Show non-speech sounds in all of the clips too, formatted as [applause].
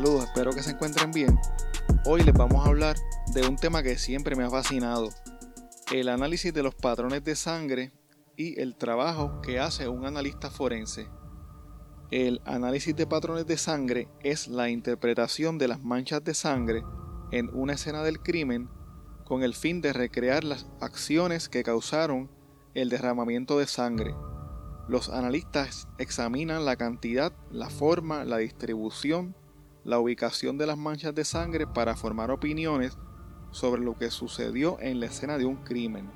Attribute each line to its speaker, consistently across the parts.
Speaker 1: Saludos, espero que se encuentren bien. Hoy les vamos a hablar de un tema que siempre me ha fascinado, el análisis de los patrones de sangre y el trabajo que hace un analista forense. El análisis de patrones de sangre es la interpretación de las manchas de sangre en una escena del crimen con el fin de recrear las acciones que causaron el derramamiento de sangre. Los analistas examinan la cantidad, la forma, la distribución, la ubicación de las manchas de sangre para formar opiniones sobre lo que sucedió en la escena de un crimen.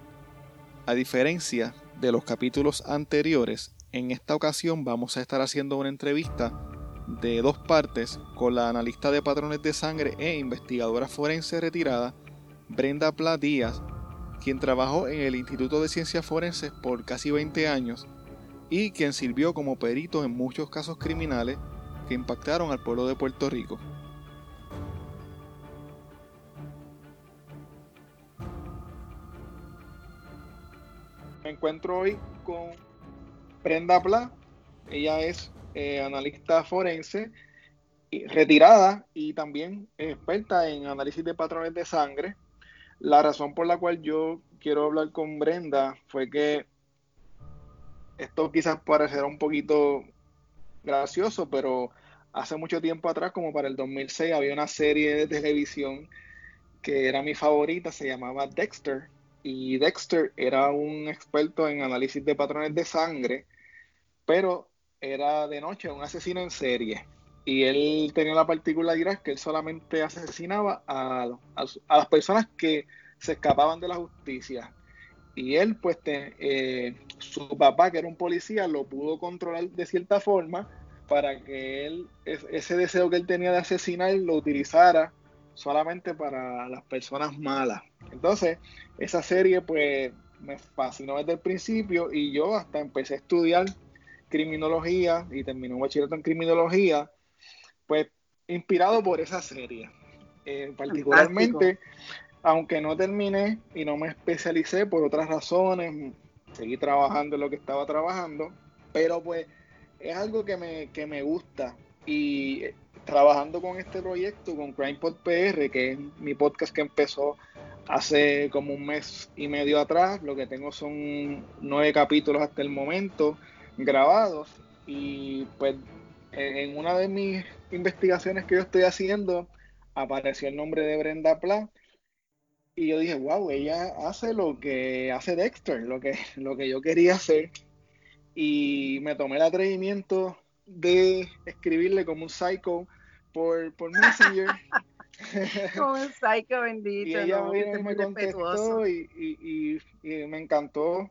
Speaker 1: A diferencia de los capítulos anteriores, en esta ocasión vamos a estar haciendo una entrevista de dos partes con la analista de patrones de sangre e investigadora forense retirada Brenda Pla Díaz, quien trabajó en el Instituto de Ciencias Forenses por casi 20 años y quien sirvió como perito en muchos casos criminales que impactaron al pueblo de Puerto Rico. Me encuentro hoy con Brenda Pla, ella es eh, analista forense retirada y también experta en análisis de patrones de sangre. La razón por la cual yo quiero hablar con Brenda fue que esto quizás parecerá un poquito gracioso, pero hace mucho tiempo atrás, como para el 2006, había una serie de televisión que era mi favorita, se llamaba Dexter. Y Dexter era un experto en análisis de patrones de sangre, pero era de noche un asesino en serie. Y él tenía la particularidad que él solamente asesinaba a, las personas que se escapaban de la justicia y él, pues, eh, su papá, que era un policía, lo pudo controlar de cierta forma para que él, ese deseo que él tenía de asesinar, lo utilizara solamente para las personas malas. Entonces, esa serie, pues, me fascinó desde el principio y yo hasta empecé a estudiar criminología y terminé un bachillerato en criminología, pues, inspirado por esa serie. Eh, particularmente aunque no terminé y no me especialicé por otras razones, seguí trabajando en lo que estaba trabajando, pero pues es algo que me, que me gusta. Y eh, trabajando con este proyecto, con CrimePod PR, que es mi podcast que empezó hace como un mes y medio atrás, lo que tengo son nueve capítulos hasta el momento grabados. Y pues en una de mis investigaciones que yo estoy haciendo apareció el nombre de Brenda Pla y yo dije, wow, ella hace lo que hace Dexter, lo que, lo que yo quería hacer. Y me tomé el atrevimiento de escribirle como un psycho por, por Messenger. [laughs]
Speaker 2: como un psycho bendito. [laughs]
Speaker 1: Y ella me contestó y, y, y, me encantó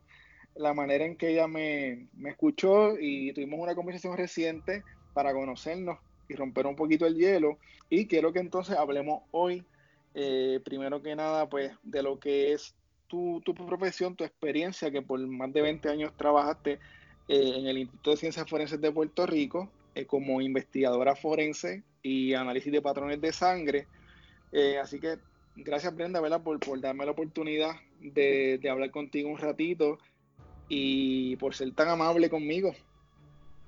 Speaker 1: la manera en que ella me, me escuchó y tuvimos una conversación reciente para conocernos y romper un poquito el hielo. Y quiero que entonces hablemos hoy eh, primero que nada, pues de lo que es tu, profesión, tu experiencia, que por más de 20 años trabajaste eh, en el Instituto de Ciencias Forenses de Puerto Rico eh, como investigadora forense y análisis de patrones de sangre. así que gracias Brenda Por, por darme la oportunidad de, hablar contigo un ratito y por ser tan amable conmigo.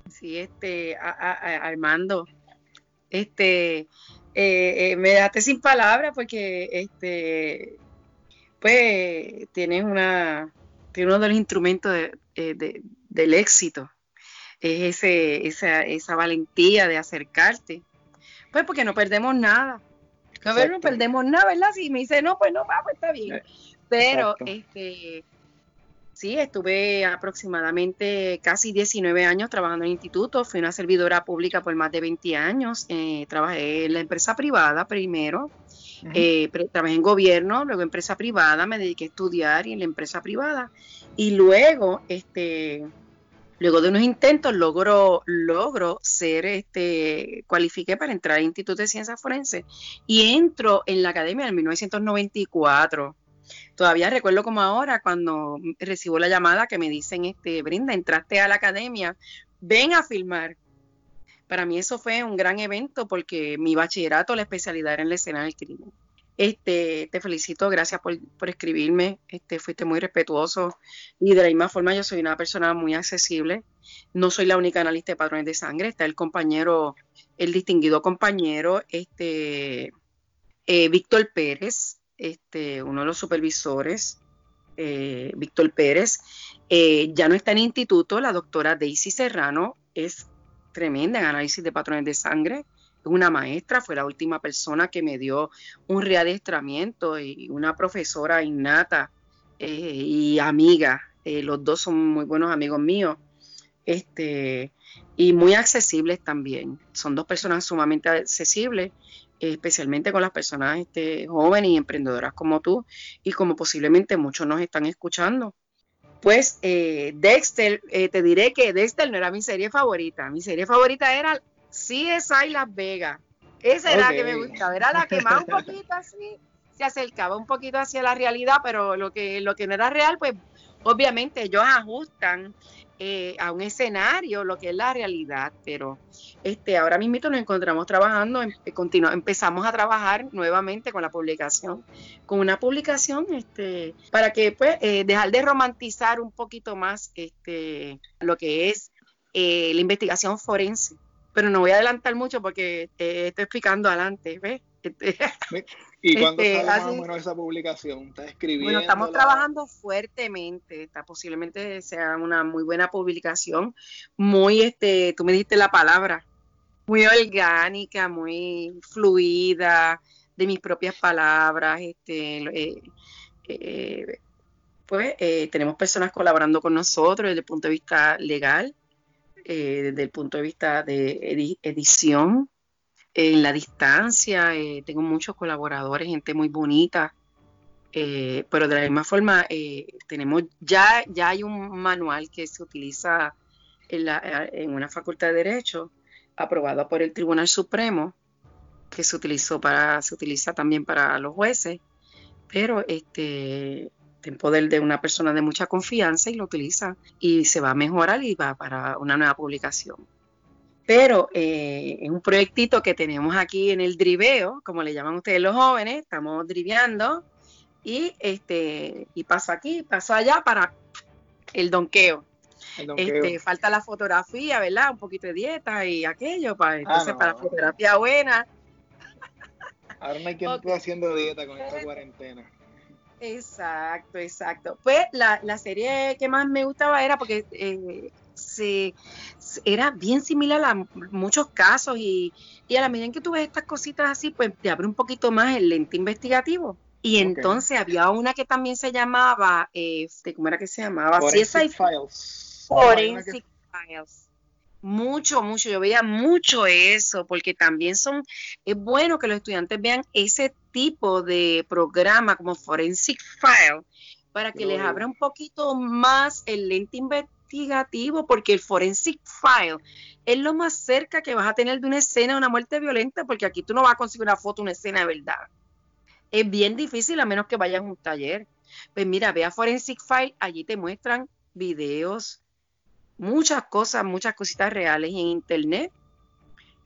Speaker 2: Sí, este, Armando, este, eh, eh, me dejaste sin palabras porque este pues tienes una tiene uno de los instrumentos eh, del éxito. Es ese, esa, esa valentía de acercarte. Pues porque no perdemos nada. No, perdemos nada verdad si me dice no pues no va pues está bien pero este Sí, estuve aproximadamente casi 19 años trabajando en el instituto, fui una servidora pública por más de 20 años, eh, trabajé en la empresa privada primero, eh, trabajé en gobierno, luego en empresa privada, me dediqué a estudiar y en la empresa privada. Y luego, este, luego de unos intentos logro, logro ser, este, cualifiqué para entrar al Instituto de Ciencias Forenses. Y entro en la academia en 1994 Todavía recuerdo como ahora cuando recibo la llamada que me dicen, este, Brinda, entraste a la academia, ven a filmar. Para mí eso fue un gran evento porque mi bachillerato, la especialidad era en la escena del crimen. Este, te felicito, gracias por, por, escribirme, este, fuiste muy respetuoso y de la misma forma yo soy una persona muy accesible. No soy la única analista de patrones de sangre, está el compañero, el distinguido compañero, este, eh, Víctor Pérez, este, uno de los supervisores, eh, Víctor Pérez, eh, ya no está en instituto, la doctora Daisy Serrano es tremenda en análisis de patrones de sangre, una maestra, fue la última persona que me dio un readestramiento y una profesora innata eh, y amiga. Los dos son muy buenos amigos míos. Este, y muy accesibles también. Son dos personas sumamente accesibles, especialmente con las personas este, jóvenes y emprendedoras como tú, y como posiblemente muchos nos están escuchando. Pues eh, Dexter, te diré que Dexter no era mi serie favorita. Mi serie favorita era CSI Las Vegas. Esa era la que me gustaba, era la que más un poquito así se acercaba un poquito hacia la realidad, pero lo que, lo que no era real, pues obviamente ellos ajustan eh, a un escenario lo que es la realidad, pero este ahora mismo nos encontramos trabajando, em, empezamos a trabajar nuevamente con la publicación, con una publicación este, para que pues eh, dejar de romantizar un poquito más este, lo que es eh, la investigación forense pero no voy a adelantar mucho porque te estoy explicando adelante, ¿ves?
Speaker 1: ¿Y cuándo este, sale más o menos esa publicación? ¿Estás escribiendo?
Speaker 2: Bueno, estamos trabajando fuertemente, está, posiblemente sea una muy buena publicación, muy, este, tú me dijiste la palabra, muy orgánica, muy fluida, de mis propias palabras, este, eh, eh, pues eh, tenemos personas colaborando con nosotros desde el punto de vista legal, eh, desde el punto de vista de edición, en la distancia, eh, tengo muchos colaboradores, gente muy bonita, eh, pero de la misma forma tenemos ya, ya hay un manual que se utiliza en, la, en una facultad de Derecho, aprobado por el Tribunal Supremo, que se utilizó para, se utiliza también para los jueces, pero este en poder de una persona de mucha confianza y lo utiliza y se va a mejorar y va para una nueva publicación. Pero eh, es un proyectito que tenemos aquí en el driveo, como le llaman ustedes los jóvenes, estamos driveando y este y paso aquí, paso allá para el donqueo. Este, falta la fotografía, ¿verdad? Un poquito de dieta y aquello, para, ah, entonces para fotografía buena.
Speaker 1: Ahora no hay quien esté haciendo dieta con esta cuarentena.
Speaker 2: Exacto, exacto. Pues la, la, serie que más me gustaba era porque eh, se, era bien similar a muchos casos y, a la medida en que tú ves estas cositas así, pues te abre un poquito más el lente investigativo. Y entonces había una que también se llamaba, este, ¿cómo era que se llamaba?
Speaker 1: Forensic Files.
Speaker 2: Forensic Files mucho, mucho, yo veía mucho eso, porque también son, es bueno que los estudiantes vean ese tipo de programa como Forensic File, para que les abra un poquito más el lente investigativo, porque el Forensic File es lo más cerca que vas a tener de una escena de una muerte violenta, porque aquí tú no vas a conseguir una foto, una escena de verdad. Es bien difícil a menos que vayas a un taller. Pues mira, ve a Forensic File, allí te muestran videos, muchas cosas, muchas cositas reales y en internet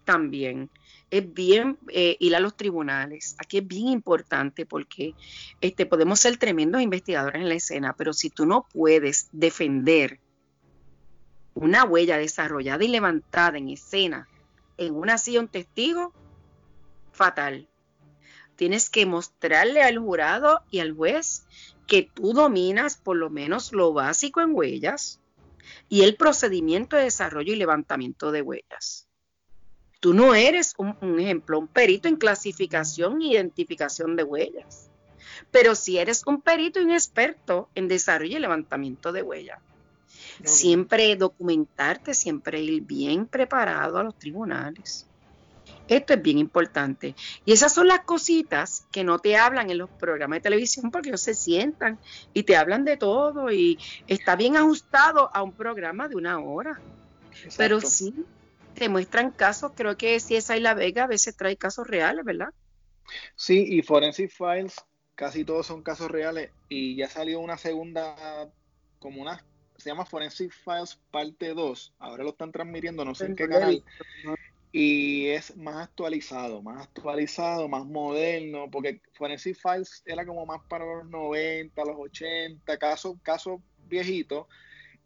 Speaker 2: también. Es bien eh, ir a los tribunales. Aquí es bien importante porque este, podemos ser tremendos investigadores en la escena, pero si tú no puedes defender una huella desarrollada y levantada en escena en una silla un testigo, fatal. Tienes que mostrarle al jurado y al juez que tú dominas por lo menos lo básico en huellas, y el procedimiento de desarrollo y levantamiento de huellas. Tú no eres un, ejemplo, un perito en clasificación e identificación de huellas, pero si eres un perito un experto en desarrollo y levantamiento de huellas. Siempre documentarte, siempre ir bien preparado a los tribunales. Esto es bien importante. Y esas son las cositas que no te hablan en los programas de televisión porque ellos se sientan y te hablan de todo y está bien ajustado a un programa de una hora. Pero sí, te muestran casos, creo que si esa y La Vega a veces trae casos reales, ¿verdad?
Speaker 1: Sí, y Forensic Files, casi todos son casos reales y ya salió una segunda, como una, se llama Forensic Files parte 2, ahora lo están transmitiendo, no sé en qué canal y es más actualizado, más actualizado, más moderno, porque Forensic Files era como más para los 90, los 80, casos, casos viejitos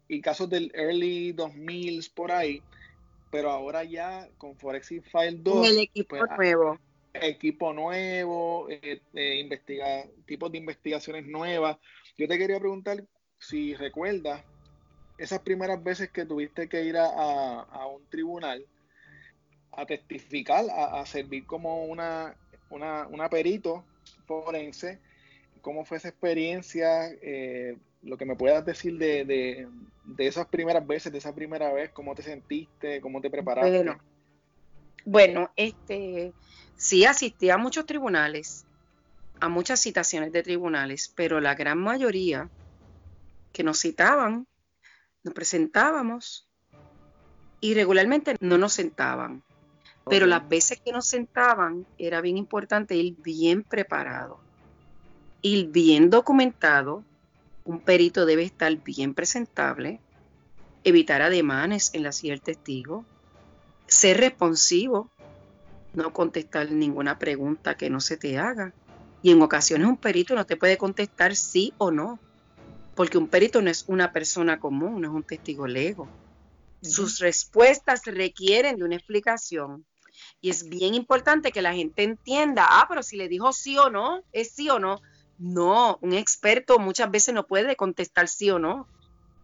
Speaker 1: y casos del early 2000 por ahí, pero ahora ya con Forensic Files 2...
Speaker 2: el equipo pues, nuevo.
Speaker 1: Equipo nuevo, eh, eh, investiga, tipos de investigaciones nuevas. Yo te quería preguntar si recuerdas esas primeras veces que tuviste que ir a un tribunal, a testificar, a, servir como una, una, perito forense. ¿Cómo fue esa experiencia? Eh, lo que me puedas decir de, de, esas primeras veces, de esa primera vez, cómo te sentiste, cómo te preparaste.
Speaker 2: Bueno, bueno este, sí asistí a muchos tribunales, a muchas citaciones de tribunales, pero la gran mayoría que nos citaban, nos presentábamos y regularmente no nos sentaban. Pero las veces que nos sentaban era bien importante ir bien preparado, ir bien documentado. Un perito debe estar bien presentable, evitar ademanes en la silla del testigo, ser responsivo, no contestar ninguna pregunta que no se te haga. Y en ocasiones un perito no te puede contestar sí o no, porque un perito no es una persona común, no es un testigo lego. Sus respuestas requieren de una explicación y es bien importante que la gente entienda, ah, pero si le dijo sí o no, es sí o no. No, un experto muchas veces no puede contestar sí o no.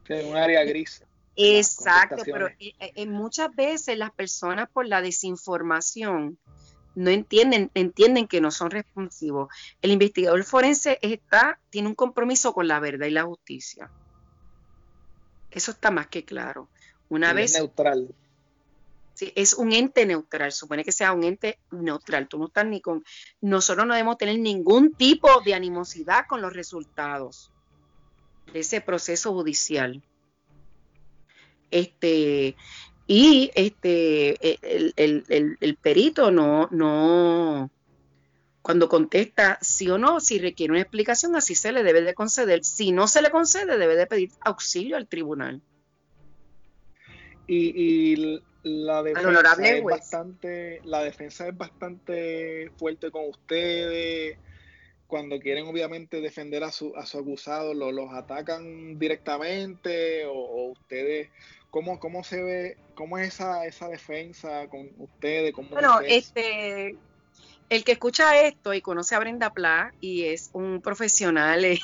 Speaker 1: Es un área gris.
Speaker 2: Exacto, pero eh, eh, muchas veces las personas por la desinformación no entienden, entienden que no son responsivos. El investigador forense está, tiene un compromiso con la verdad y la justicia. Eso está más que claro. Una vez
Speaker 1: neutral
Speaker 2: es un ente neutral, supone que sea un ente neutral. Tú no estás ni con. Nosotros no debemos tener ningún tipo de animosidad con los resultados de ese proceso judicial. Este, y este, el, perito no, no, cuando contesta sí o no, si requiere una explicación, así se le debe de conceder. Si no se le concede, debe de pedir auxilio al tribunal.
Speaker 1: y la defensa es bastante la defensa es bastante fuerte con ustedes cuando quieren obviamente defender a su, a su acusado lo, los atacan directamente o, ustedes cómo, cómo se ve cómo es esa, esa defensa con ustedes
Speaker 2: bueno este el que escucha esto y conoce a Brenda Pla y es un profesional [laughs]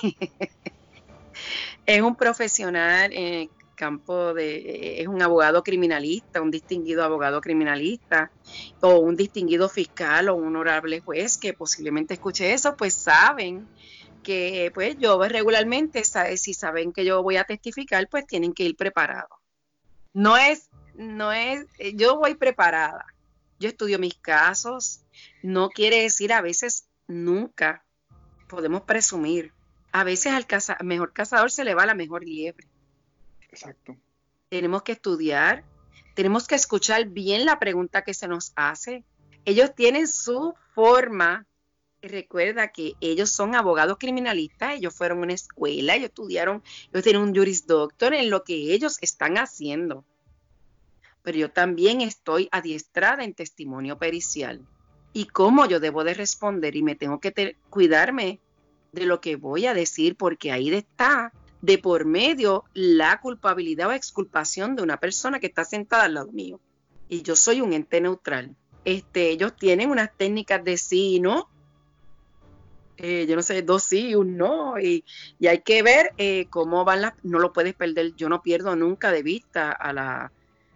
Speaker 2: es un profesional eh, campo de, eh, es un abogado criminalista, un distinguido abogado criminalista, o un distinguido fiscal o un honorable juez que posiblemente escuche eso, pues saben que pues yo regularmente, si saben que yo voy a testificar, pues tienen que ir preparados. No es, no es, eh, yo voy preparada. Yo estudio mis casos. No quiere decir a veces nunca. Podemos presumir. A veces al mejor cazador se le va la mejor liebre.
Speaker 1: Exacto.
Speaker 2: Tenemos que estudiar, tenemos que escuchar bien la pregunta que se nos hace. Ellos tienen su forma. Recuerda que ellos son abogados criminalistas, ellos fueron a una escuela, ellos estudiaron, ellos tienen un juris doctor en lo que ellos están haciendo. Pero yo también estoy adiestrada en testimonio pericial. Y cómo yo debo de responder y me tengo que cuidarme de lo que voy a decir porque ahí está de por medio la culpabilidad o exculpación de una persona que está sentada al lado mío. Y yo soy un ente neutral. Este, ellos tienen unas técnicas de sí no. Eh, yo no sé, dos sí y un no. Y, hay que ver eh, cómo van las... No lo puedes perder. Yo no pierdo nunca de vista a la,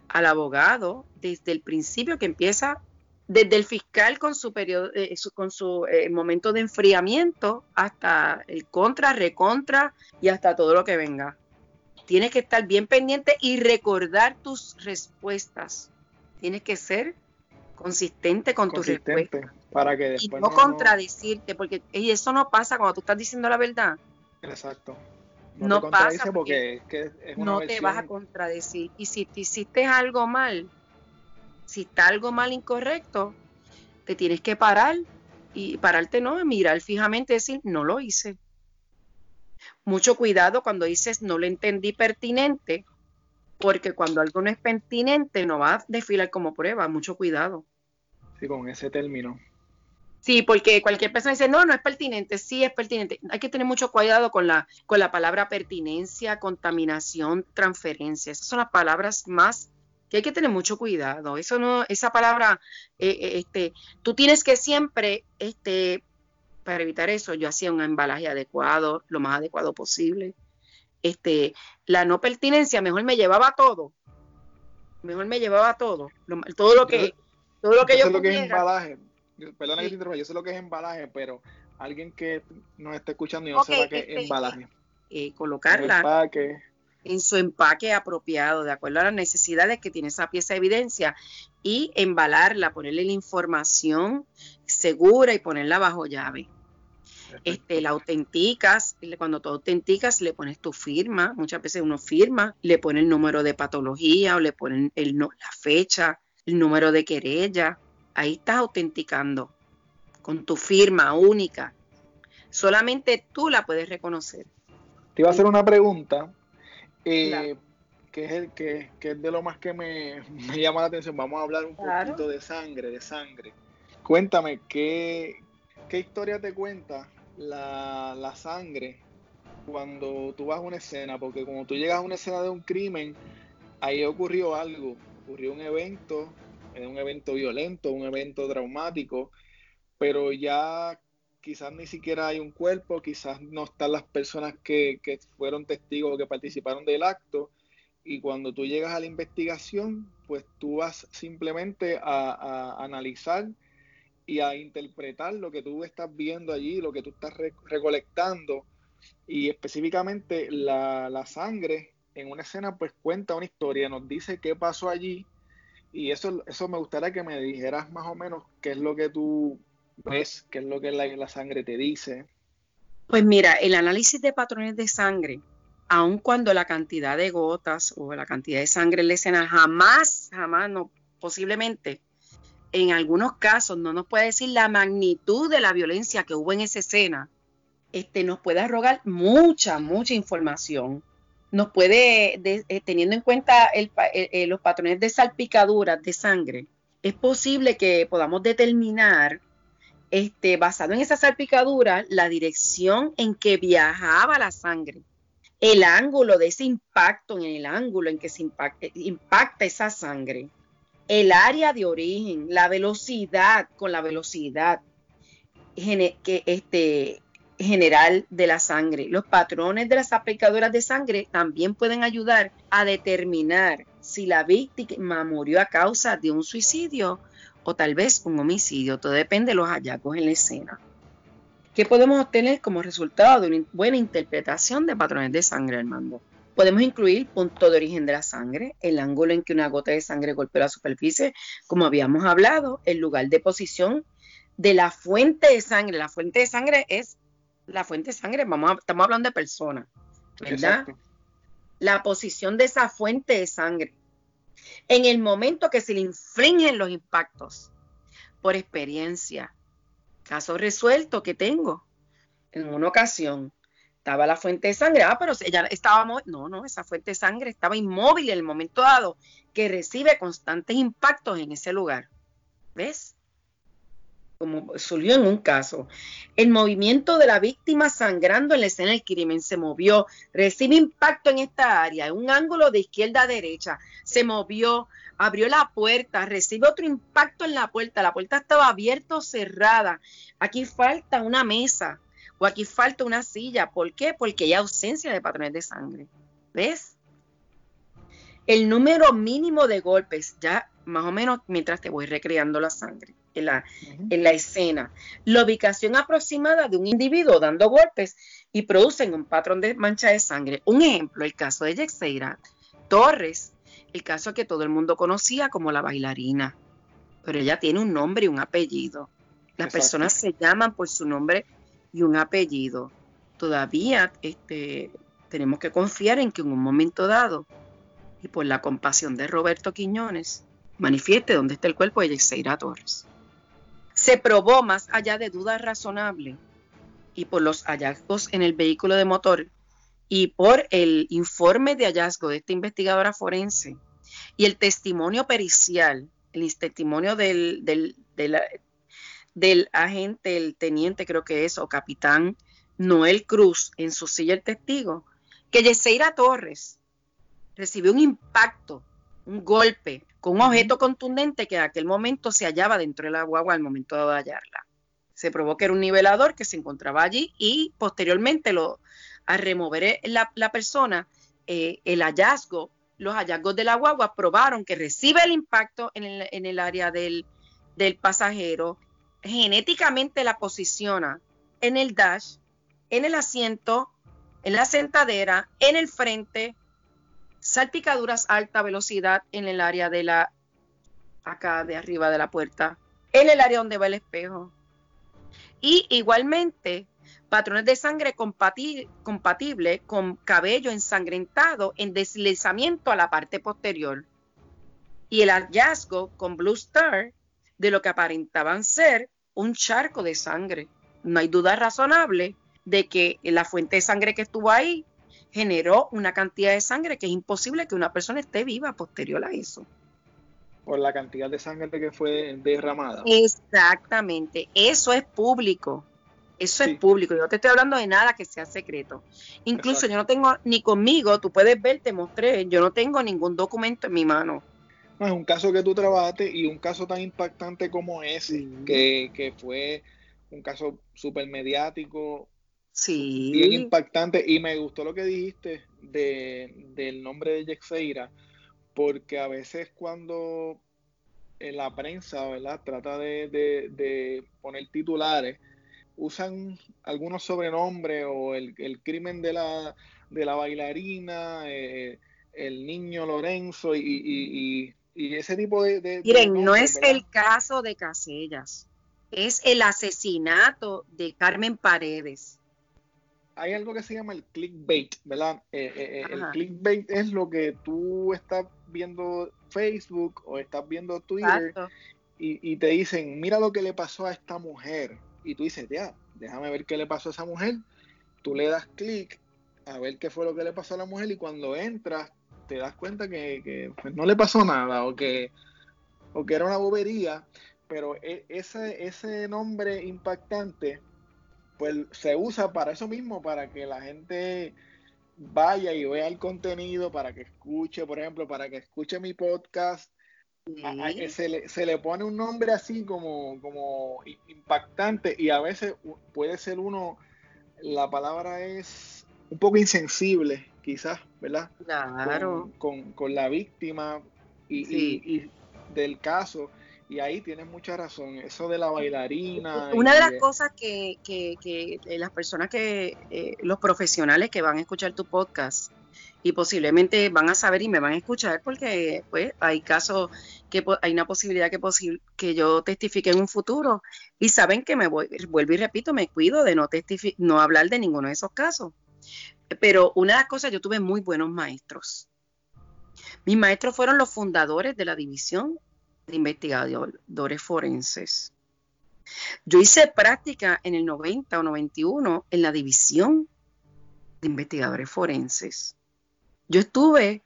Speaker 2: al abogado desde el principio que empieza desde el fiscal con su periodo, eh, con su eh, momento de enfriamiento hasta el contra, recontra y hasta todo lo que venga. Tienes que estar bien pendiente y recordar tus respuestas. Tienes que ser consistente con tus respuestas.
Speaker 1: Para que
Speaker 2: y no, contradecirte, porque y eso no pasa cuando tú estás diciendo la verdad.
Speaker 1: Exacto.
Speaker 2: No, pasa porque, no te vas a contradecir. Y si te hiciste algo mal, si está algo mal, incorrecto, te tienes que parar y pararte no, mirar fijamente y decir, no lo hice. Mucho cuidado cuando dices no lo entendí pertinente, porque cuando algo no es pertinente no va a desfilar como prueba, mucho cuidado.
Speaker 1: Sí, con ese término.
Speaker 2: Sí, porque cualquier persona dice, no, no es pertinente, sí es pertinente. Hay que tener mucho cuidado con la, con la palabra pertinencia, contaminación, transferencia. Esas son las palabras más que hay que tener mucho cuidado. Eso no, esa palabra, eh, eh, este, tú tienes que siempre, este, para evitar eso, yo hacía un embalaje adecuado, lo más adecuado posible. Este, la no pertinencia, mejor me llevaba todo. Mejor me llevaba todo. todo lo que, todo lo que yo,
Speaker 1: lo que es embalaje. Perdona que te interrumpa, yo sé lo que es embalaje, pero alguien que nos está escuchando y no sepa qué es este, embalaje.
Speaker 2: Eh, colocarla en su empaque apropiado, de acuerdo a las necesidades que tiene esa pieza de evidencia, y embalarla, ponerle la información segura y ponerla bajo llave. Este, la autenticas, cuando tú autenticas le pones tu firma, muchas veces uno firma, le pone el número de patología o le ponen el, la fecha, el número de querella, ahí estás autenticando con tu firma única. Solamente tú la puedes reconocer.
Speaker 1: Te iba a hacer una pregunta eh, que es el que, es de lo más que [laughs] me, llama la atención. Vamos a hablar un poquito de sangre, de sangre. Cuéntame, ¿qué, qué historia te cuenta la, la, sangre cuando tú vas a una escena? Porque cuando tú llegas a una escena de un crimen, ahí ocurrió algo, ocurrió un evento, un evento violento, un evento traumático, pero ya quizás ni siquiera hay un cuerpo, quizás no están las personas que, fueron testigos o que participaron del acto. Y cuando tú llegas a la investigación, pues tú vas simplemente a, analizar y a interpretar lo que tú estás viendo allí, lo que tú estás recolectando. Y específicamente la, la, sangre en una escena pues cuenta una historia, nos dice qué pasó allí. Y eso, eso me gustaría que me dijeras más o menos qué es lo que tú ves qué es lo que la, sangre te dice.
Speaker 2: Pues mira, el análisis de patrones de sangre, aun cuando la cantidad de gotas o la cantidad de sangre en la escena jamás, jamás, no, posiblemente, en algunos casos no nos puede decir la magnitud de la violencia que hubo en esa escena, este, nos puede arrogar mucha, mucha información. Nos puede, eh, teniendo en cuenta los patrones de salpicaduras de sangre, es posible que podamos determinar este, basado en esa salpicadura, la dirección en que viajaba la sangre, el ángulo de ese impacto en el ángulo en que se impacta, esa sangre, el área de origen, la velocidad con la velocidad que, este, general de la sangre. Los patrones de las salpicaduras de sangre también pueden ayudar a determinar si la víctima murió a causa de un suicidio o tal vez un homicidio, todo depende de los hallazgos en la escena. ¿Qué podemos obtener como resultado de una buena interpretación de patrones de sangre, Armando? Podemos incluir punto de origen de la sangre, el ángulo en que una gota de sangre golpea la superficie, como habíamos hablado, el lugar de posición de la fuente de sangre. La fuente de sangre es la fuente de sangre, vamos estamos hablando de personas, ¿verdad? La posición de esa fuente de sangre en el momento que se le infringen los impactos por experiencia. Caso resuelto que tengo. En una ocasión estaba la fuente de sangre, ah, pero ella estaba, no, no, esa fuente de sangre estaba inmóvil en el momento dado que recibe constantes impactos en ese lugar. ¿Ves? Como surgió en un caso. El movimiento de la víctima sangrando en la escena del crimen se movió, recibe impacto en esta área, en un ángulo de izquierda a derecha, se movió, abrió la puerta, recibe otro impacto en la puerta, la puerta estaba abierta o cerrada. Aquí falta una mesa o aquí falta una silla. ¿Por qué? Porque hay ausencia de patrones de sangre. ¿Ves? El número mínimo de golpes, ya más o menos mientras te voy recreando la sangre en la, en la escena. La ubicación aproximada de un individuo dando golpes y producen un patrón de mancha de sangre. Un ejemplo, el caso de Yexeira Torres, el caso que todo el mundo conocía como la bailarina, pero ella tiene un nombre y un apellido. Las personas se llaman por su nombre y un apellido. Todavía este, tenemos que confiar en que en un momento dado, y por la compasión de Roberto Quiñones, manifieste dónde está el cuerpo de Yexeira Torres se probó más allá de dudas razonables y por los hallazgos en el vehículo de motor y por el informe de hallazgo de esta investigadora forense y el testimonio pericial, el testimonio del, del, del, agente, el teniente creo que es, o capitán Noel Cruz en su silla el testigo, que Yeseira Torres recibió un impacto, un golpe con un objeto contundente que en aquel momento se hallaba dentro de la guagua al momento de hallarla. Se probó que era un nivelador que se encontraba allí y posteriormente lo, a remover la, la persona, eh, el hallazgo, los hallazgos de la guagua probaron que recibe el impacto en el, en el área del, del pasajero, genéticamente la posiciona en el dash, en el asiento, en la sentadera, en el frente, salpicaduras alta velocidad en el área de la, acá de arriba de la puerta, en el área donde va el espejo. Y igualmente, patrones de sangre compatible con cabello ensangrentado en deslizamiento a la parte posterior. Y el hallazgo con Blue Star de lo que aparentaban ser un charco de sangre. No hay duda razonable de que la fuente de sangre que estuvo ahí generó una cantidad de sangre que es imposible que una persona esté viva posterior a eso.
Speaker 1: Por la cantidad de sangre que fue derramada.
Speaker 2: Exactamente, eso es público. Eso es público, yo no te estoy hablando de nada que sea secreto. Incluso yo no tengo ni conmigo, tú puedes ver, te mostré, yo no tengo ningún documento en mi mano.
Speaker 1: No, es un caso que tú trabajaste y un caso tan impactante como ese, que, que fue un caso súper mediático,
Speaker 2: Sí.
Speaker 1: Bien impactante. Y me gustó lo que dijiste de, del nombre de Yexeira, porque a veces cuando en la prensa, ¿verdad? Trata de, poner titulares, usan algunos sobrenombres o el, crimen de la, de la bailarina, eh, el niño Lorenzo y, ese tipo de...
Speaker 2: Miren, no es el caso de Casellas, es el asesinato de Carmen Paredes
Speaker 1: hay algo que se llama el clickbait, ¿verdad? Eh, eh, eh, el clickbait es lo que tú estás viendo Facebook o estás viendo Twitter y, te dicen, mira lo que le pasó a esta mujer. Y tú dices, ya, déjame ver qué le pasó a esa mujer. Tú le das clic a ver qué fue lo que le pasó a la mujer y cuando entras te das cuenta que, pues, no le pasó nada o que, o que era una bobería. Pero e, ese, ese nombre impactante pues se usa para eso mismo, para que la gente vaya y vea el contenido, para que escuche, por ejemplo, para que escuche mi podcast. se, le, se, le, pone un nombre así como, como impactante y a veces puede ser uno, la palabra es un poco insensible, quizás, ¿verdad?
Speaker 2: Claro.
Speaker 1: Con, con, la víctima y, y del caso. Y ahí tienes mucha razón, eso de la bailarina.
Speaker 2: Una de las cosas que, que, que eh, las personas que, eh, los profesionales que van a escuchar tu podcast y posiblemente van a saber y me van a escuchar porque pues hay casos que hay una posibilidad que, que yo testifique en un futuro y saben que me voy, vuelvo y repito, me cuido de no, no hablar de ninguno de esos casos. Pero una de las cosas, yo tuve muy buenos maestros. Mis maestros fueron los fundadores de la división de investigadores forenses. Yo hice práctica en el 90 o 91 en la división de investigadores forenses. Yo estuve,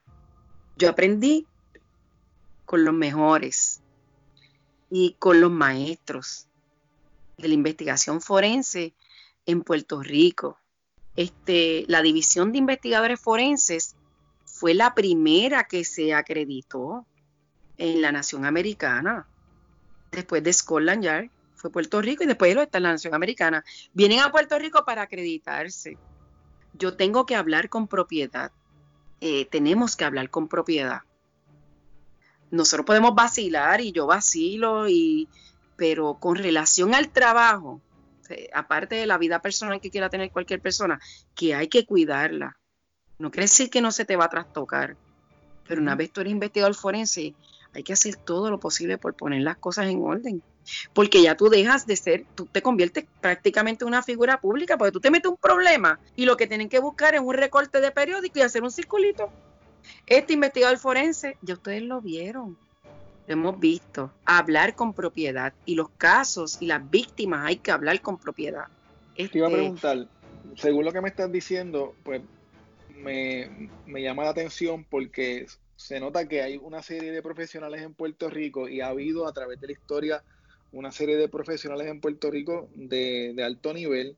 Speaker 2: yo aprendí con los mejores y con los maestros de la investigación forense en Puerto Rico. Este, la división de investigadores forenses fue la primera que se acreditó en la nación americana. Después de Scotland Yard fue Puerto Rico y después de lo está en la nación americana. Vienen a Puerto Rico para acreditarse. Yo tengo que hablar con propiedad. Eh, tenemos que hablar con propiedad. Nosotros podemos vacilar y yo vacilo y pero con relación al trabajo, aparte de la vida personal que quiera tener cualquier persona, que hay que cuidarla. No quiere decir que no se te va a trastocar, pero una vez tú eres investigador forense, hay que hacer todo lo posible por poner las cosas en orden. Porque ya tú dejas de ser, tú te conviertes prácticamente en una figura pública, porque tú te metes un problema y lo que tienen que buscar es un recorte de periódico y hacer un circulito. Este investigador forense, ya ustedes lo vieron, lo hemos visto, hablar con propiedad. Y los casos y las víctimas hay que hablar con propiedad.
Speaker 1: Te iba a este preguntar, según lo que me estás diciendo, pues me, me llama la atención porque se nota que hay una serie de profesionales en Puerto Rico y ha habido a través de la historia una serie de profesionales en Puerto Rico de, alto nivel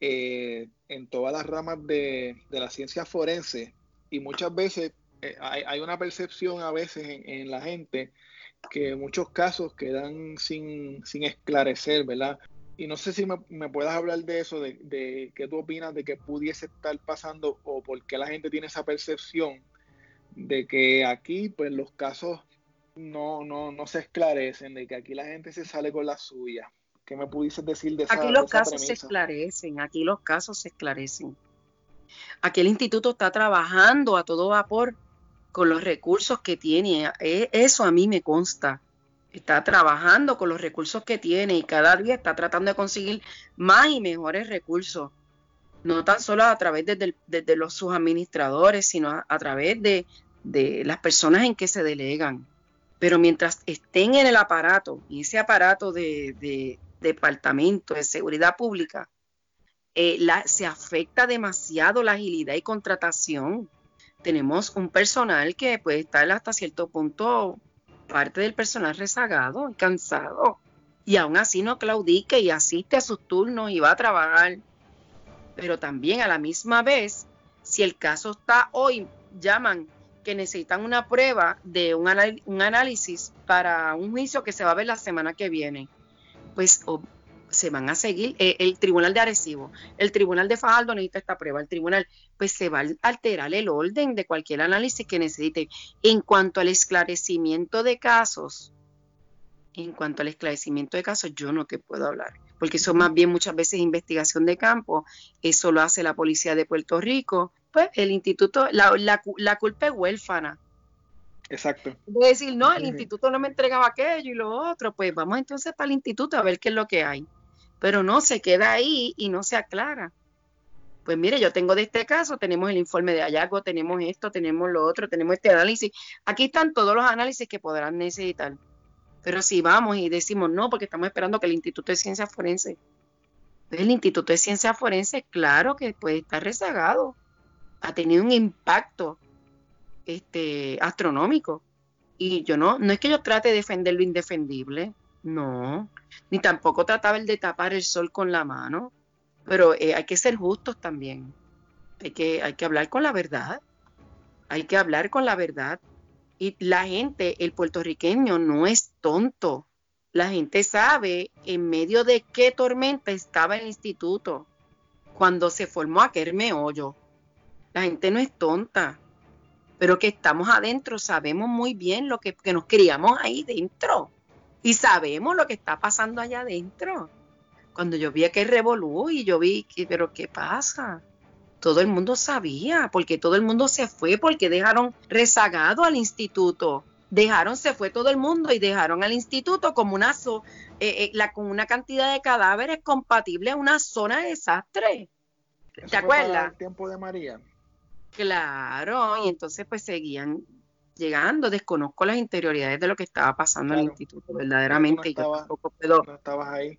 Speaker 1: eh, en todas las ramas de, la ciencia forense y muchas veces eh, hay, una percepción a veces en, la gente que muchos casos quedan sin, sin esclarecer, ¿verdad? Y no sé si me, me puedas hablar de eso, de, de qué tú opinas de que pudiese estar pasando o por qué la gente tiene esa percepción de que aquí pues los casos no, no, no se esclarecen, de que aquí la gente se sale con la suya. ¿Qué me pudieses decir de esa
Speaker 2: Aquí los casos se esclarecen, aquí los casos se esclarecen. Aquí el instituto está trabajando a todo vapor con los recursos que tiene. E, eso a mí me consta. Está trabajando con los recursos que tiene y cada día está tratando de conseguir más y mejores recursos no tan solo a través de, los, sus administradores, sino a, través de, las personas en que se delegan. Pero mientras estén en el aparato, y ese aparato de, departamento de seguridad pública, eh, se afecta demasiado la agilidad y contratación. Tenemos un personal que puede estar hasta cierto punto, parte del personal rezagado, cansado, y aún así no claudique y asiste a sus turnos y va a trabajar pero también a la misma vez, si el caso está hoy, llaman que necesitan una prueba de un, análisis para un juicio que se va a ver la semana que viene, pues se van a seguir eh, el tribunal de Arecibo, el tribunal de Fajardo necesita esta prueba, el tribunal, pues se va a alterar el orden de cualquier análisis que necesite. En cuanto al esclarecimiento de casos, en cuanto al esclarecimiento de casos, yo no te puedo hablar porque eso más bien muchas veces investigación de campo, eso lo hace la policía de Puerto Rico, pues el instituto, la, la, culpa es huérfana.
Speaker 1: Exacto.
Speaker 2: De decir, no, el instituto no me entregaba aquello y lo otro, pues vamos entonces para el instituto a ver qué es lo que hay. Pero no, se queda ahí y no se aclara. Pues mire, yo tengo de este caso, tenemos el informe de hallazgo, tenemos esto, tenemos lo otro, tenemos este análisis. Aquí están todos los análisis que podrán necesitar. Pero si vamos y decimos no, porque estamos esperando que el Instituto de Ciencias Forenses, el Instituto de Ciencias Forenses, claro que puede estar rezagado, ha tenido un impacto este, astronómico. Y yo no, no es que yo trate de defender lo indefendible, no, ni tampoco trataba el de tapar el sol con la mano, pero eh, hay que ser justos también. Hay que, hay que hablar con la verdad. Hay que hablar con la verdad. Y la gente, el puertorriqueño no es tonto. La gente sabe en medio de qué tormenta estaba el instituto cuando se formó aquel meollo. La gente no es tonta, pero que estamos adentro, sabemos muy bien lo que, nos criamos ahí dentro y sabemos lo que está pasando allá adentro. Cuando yo vi aquel revolú y yo vi que, pero ¿qué pasa? Todo el mundo sabía, porque todo el mundo se fue, porque dejaron rezagado al instituto. Dejaron, se fue todo el mundo y dejaron al instituto como una, eh, eh, con una cantidad de cadáveres compatible a una zona de desastre. ¿Te acuerdas?
Speaker 1: el tiempo de María.
Speaker 2: Claro, y entonces pues seguían llegando. Desconozco las interioridades de lo que estaba pasando en el instituto, verdaderamente. yo tampoco puedo.
Speaker 1: No estabas ahí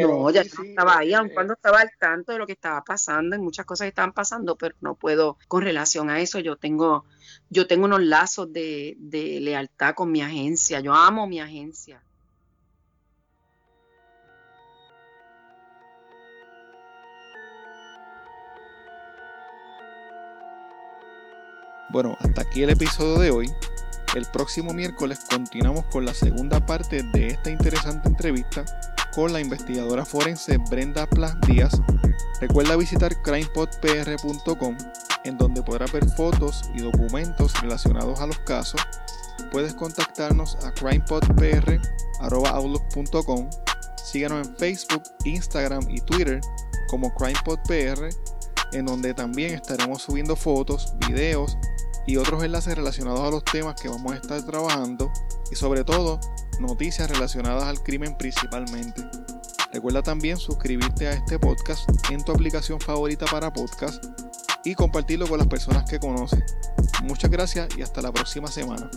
Speaker 2: no, ya estaba ahí, aun cuando estaba al tanto de lo que estaba pasando, y muchas cosas estaban pasando, pero no puedo, con relación a eso, yo tengo, yo tengo unos lazos de, de lealtad con mi agencia, yo amo mi agencia.
Speaker 3: Bueno, hasta aquí el episodio de hoy. El próximo miércoles continuamos con la segunda parte de esta interesante entrevista con la investigadora forense Brenda Plas Díaz. Recuerda visitar crimepodpr.com en donde podrás ver fotos y documentos relacionados a los casos. Puedes contactarnos a crimepodpr.outlook.com. Síganos en Facebook, Instagram y Twitter como CrimePodPR, en donde también estaremos subiendo fotos, videos y otros enlaces relacionados a los temas que vamos a estar trabajando y sobre todo noticias relacionadas al crimen principalmente. Recuerda también suscribirte a este podcast en tu aplicación favorita para podcast y compartirlo con las personas que conoces. Muchas gracias y hasta la próxima semana.